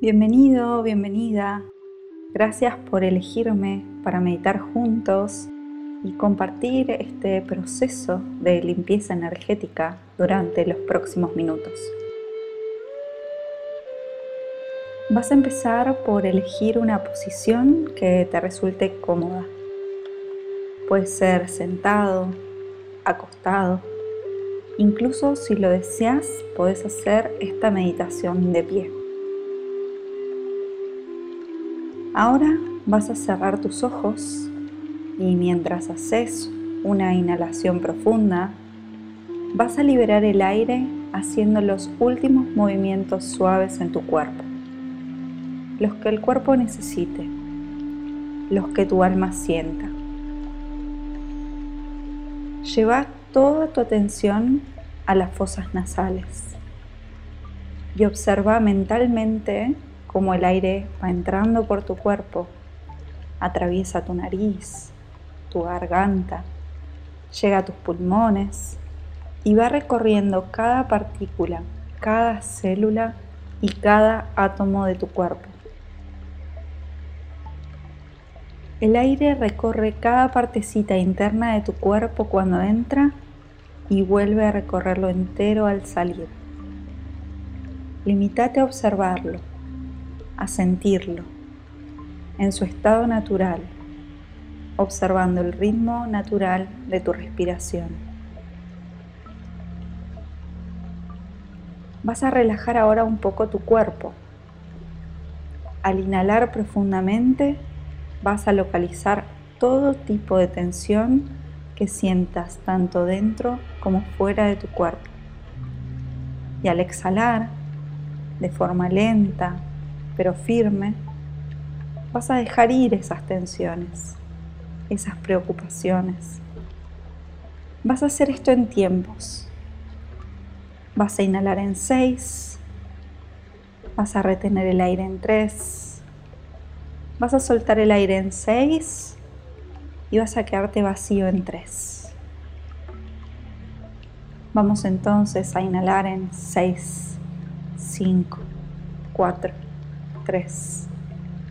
Bienvenido, bienvenida. Gracias por elegirme para meditar juntos y compartir este proceso de limpieza energética durante los próximos minutos. Vas a empezar por elegir una posición que te resulte cómoda. Puede ser sentado, acostado. Incluso si lo deseas, puedes hacer esta meditación de pie. Ahora vas a cerrar tus ojos y mientras haces una inhalación profunda, vas a liberar el aire haciendo los últimos movimientos suaves en tu cuerpo, los que el cuerpo necesite, los que tu alma sienta. Lleva toda tu atención a las fosas nasales y observa mentalmente cómo el aire va entrando por tu cuerpo, atraviesa tu nariz, tu garganta, llega a tus pulmones y va recorriendo cada partícula, cada célula y cada átomo de tu cuerpo. El aire recorre cada partecita interna de tu cuerpo cuando entra y vuelve a recorrerlo entero al salir. Limítate a observarlo, a sentirlo, en su estado natural, observando el ritmo natural de tu respiración. Vas a relajar ahora un poco tu cuerpo. Al inhalar profundamente, vas a localizar todo tipo de tensión que sientas tanto dentro como fuera de tu cuerpo. Y al exhalar, de forma lenta pero firme, vas a dejar ir esas tensiones esas preocupaciones. Vas a hacer esto en tiempos. Vas a inhalar en 6, vas a retener el aire en 3, vas a soltar el aire en 6 y vas a quedarte vacío en 3. Vamos entonces a inhalar en 6, 5, 4, 3,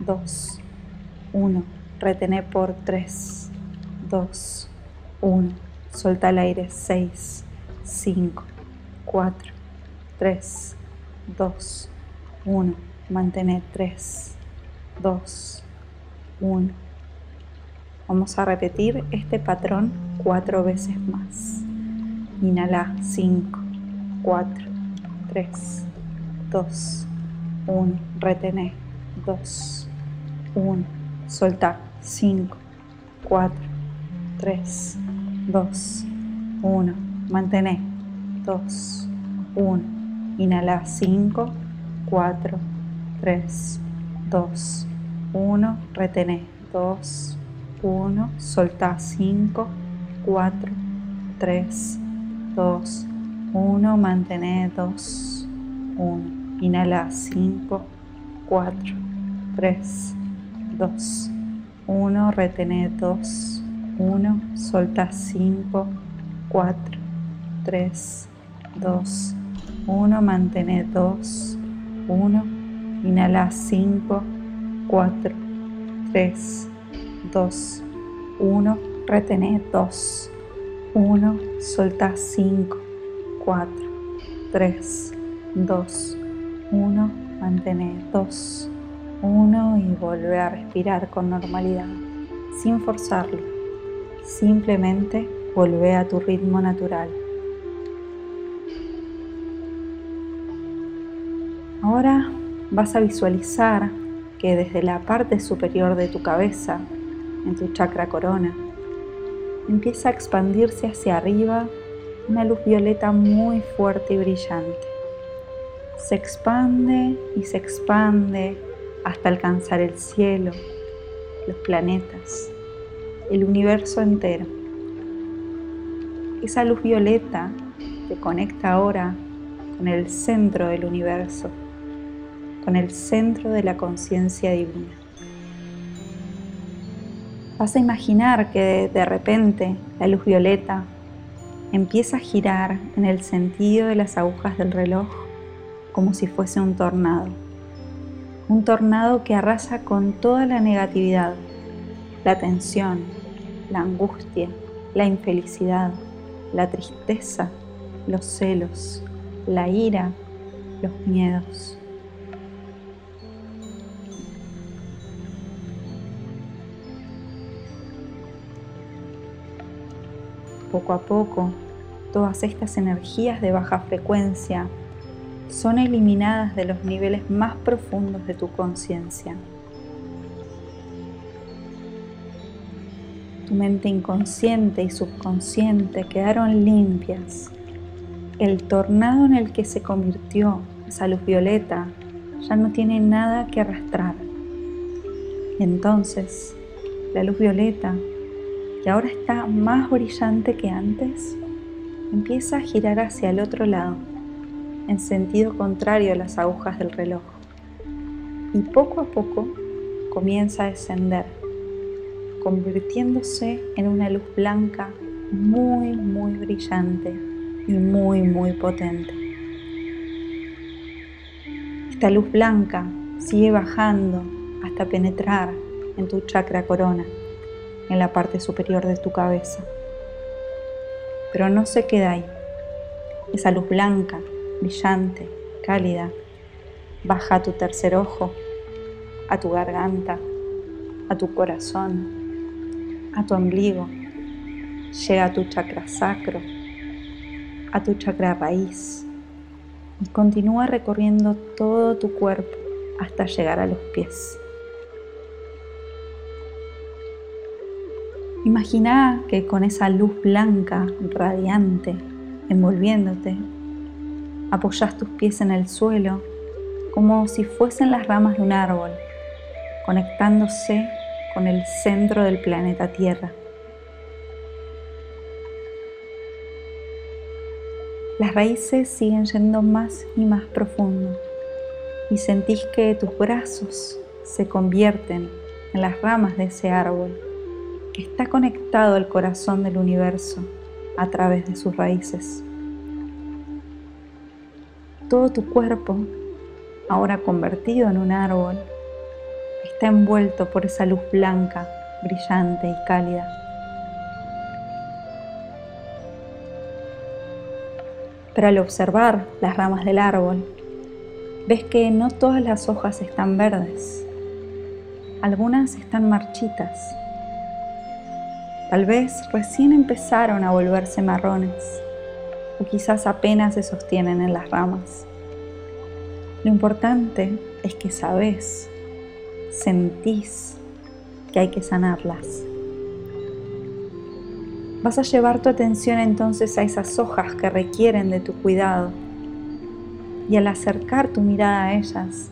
2, 1 Retené por 3, 2, 1. Solta el aire. 6, 5, 4, 3, 2, 1. Mantener 3, 2, 1. Vamos a repetir este patrón cuatro veces más. Inhala 5, 4, 3, 2, 1. Retener 2, 1 Soltar. 5, 4, 3, 2, 1. Mantener. 2, 1. Inhala 5, 4, 3, 2, 1. Retener. 2, 1. Soltar. 5, 4, 3, 2, 1. Mantener. 2, 1. Inhala 5, 4, 3, 2, 1, retener 2, 1, solta 5, 4, 3, 2, 1, mantener 2, 1, inhala 5, 4, 3, 2, 1, retener 2, 1, solta 5, 4, 3, 2, 1, mantener 2, uno y vuelve a respirar con normalidad, sin forzarlo. Simplemente vuelve a tu ritmo natural. Ahora vas a visualizar que desde la parte superior de tu cabeza, en tu chakra corona, empieza a expandirse hacia arriba una luz violeta muy fuerte y brillante. Se expande y se expande hasta alcanzar el cielo, los planetas, el universo entero. Esa luz violeta te conecta ahora con el centro del universo, con el centro de la conciencia divina. Vas a imaginar que de repente la luz violeta empieza a girar en el sentido de las agujas del reloj como si fuese un tornado Un tornado que arrasa con toda la negatividad, la tensión, la angustia, la infelicidad, la tristeza, los celos, la ira, los miedos. Poco a poco, todas estas energías de baja frecuencia son eliminadas de los niveles más profundos de tu conciencia. Tu mente inconsciente y subconsciente quedaron limpias. El tornado en el que se convirtió esa luz violeta ya no tiene nada que arrastrar. Y entonces, la luz violeta, que ahora está más brillante que antes, empieza a girar hacia el otro lado, en sentido contrario a las agujas del reloj. Y poco a poco comienza a descender convirtiéndose en una luz blanca muy, muy brillante y muy, muy potente. Esta luz blanca sigue bajando hasta penetrar en tu chakra corona, en la parte superior de tu cabeza. Pero no se queda ahí. Esa luz blanca, brillante, cálida, baja a tu tercer ojo, a tu garganta, a tu corazón, a tu ombligo, llega a tu chakra sacro, a tu chakra raíz. Y continúa recorriendo todo tu cuerpo hasta llegar a los pies. Imagina que con esa luz blanca, radiante, envolviéndote, apoyas tus pies en el suelo como si fuesen las ramas de un árbol, conectándose con el centro del planeta Tierra. Las raíces siguen yendo más y más profundo y sentís que tus brazos se convierten en las ramas de ese árbol que está conectado al corazón del universo a través de sus raíces. Todo tu cuerpo, ahora convertido en un árbol, está envuelto por esa luz blanca, brillante y cálida. Pero al observar las ramas del árbol, ves que no todas las hojas están verdes. Algunas están marchitas. Tal vez recién empezaron a volverse marrones quizás apenas se sostienen en las ramas. Lo importante es que sabes sentís que hay que sanarlas. Vas a llevar tu atención entonces a esas hojas que requieren de tu cuidado y al acercar tu mirada a ellas,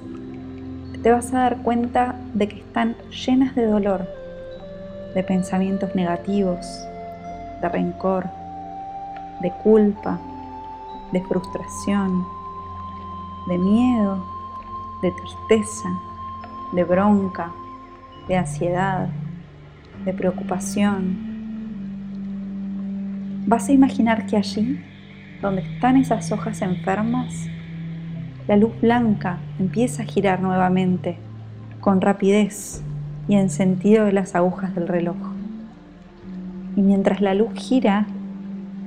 te vas a dar cuenta de que están llenas de dolor, de pensamientos negativos, de rencor, de culpa, de frustración, de miedo, de tristeza, de bronca, de ansiedad, de preocupación. Vas a imaginar que allí, donde están esas hojas enfermas, la luz blanca empieza a girar nuevamente, con rapidez y en sentido de las agujas del reloj. Y mientras la luz gira,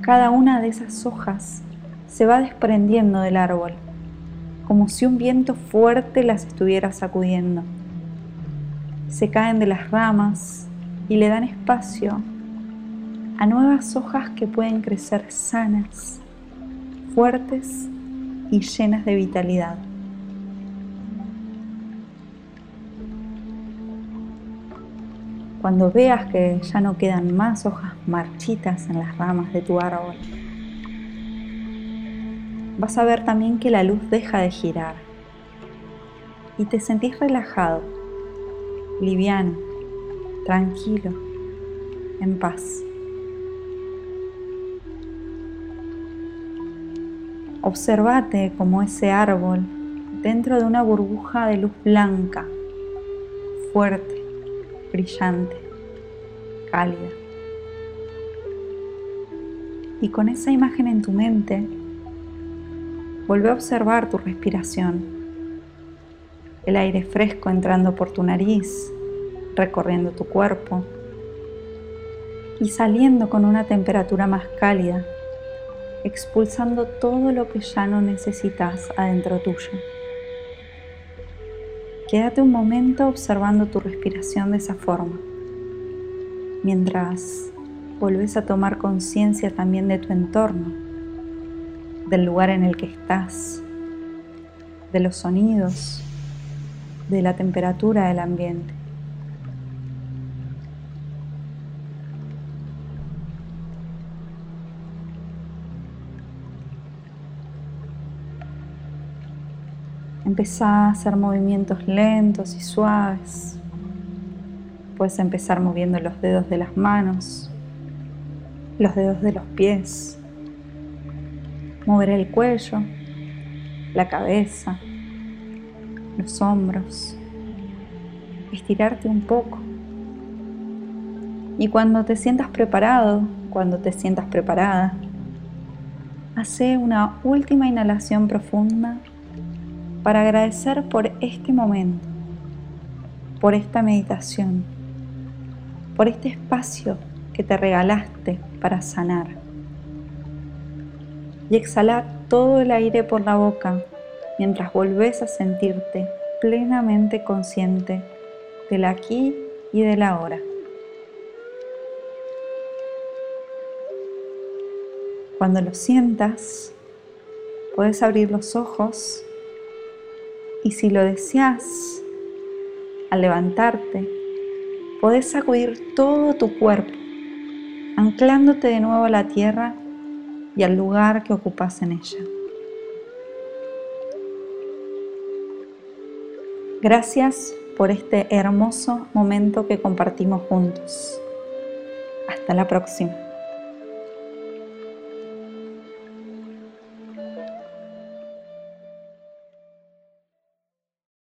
cada una de esas hojas se va desprendiendo del árbol, como si un viento fuerte las estuviera sacudiendo se caen de las ramas y le dan espacio a nuevas hojas que pueden crecer sanas, fuertes y llenas de vitalidad. Cuando veas que ya no quedan más hojas marchitas en las ramas de tu árbol, vas a ver también que la luz deja de girar y te sentís relajado liviano, tranquilo, en paz. Observate como ese árbol dentro de una burbuja de luz blanca, fuerte, brillante, cálida. Y con esa imagen en tu mente, vuelve a observar tu respiración el aire fresco entrando por tu nariz, recorriendo tu cuerpo y saliendo con una temperatura más cálida, expulsando todo lo que ya no necesitas adentro tuyo. Quédate un momento observando tu respiración de esa forma, mientras volves a tomar conciencia también de tu entorno, del lugar en el que estás, de los sonidos, de la temperatura del ambiente. Empezá a hacer movimientos lentos y suaves. Puedes empezar moviendo los dedos de las manos, los dedos de los pies, mover el cuello, la cabeza, los hombros, estirarte un poco. Y cuando te sientas preparado, cuando te sientas preparada, hace una última inhalación profunda para agradecer por este momento, por esta meditación, por este espacio que te regalaste para sanar. Y exhalar todo el aire por la boca mientras volvés a sentirte plenamente consciente del aquí y del ahora. Cuando lo sientas, puedes abrir los ojos y si lo deseas, al levantarte, podés sacudir todo tu cuerpo, anclándote de nuevo a la tierra y al lugar que ocupas en ella. Gracias por este hermoso momento que compartimos juntos. Hasta la próxima.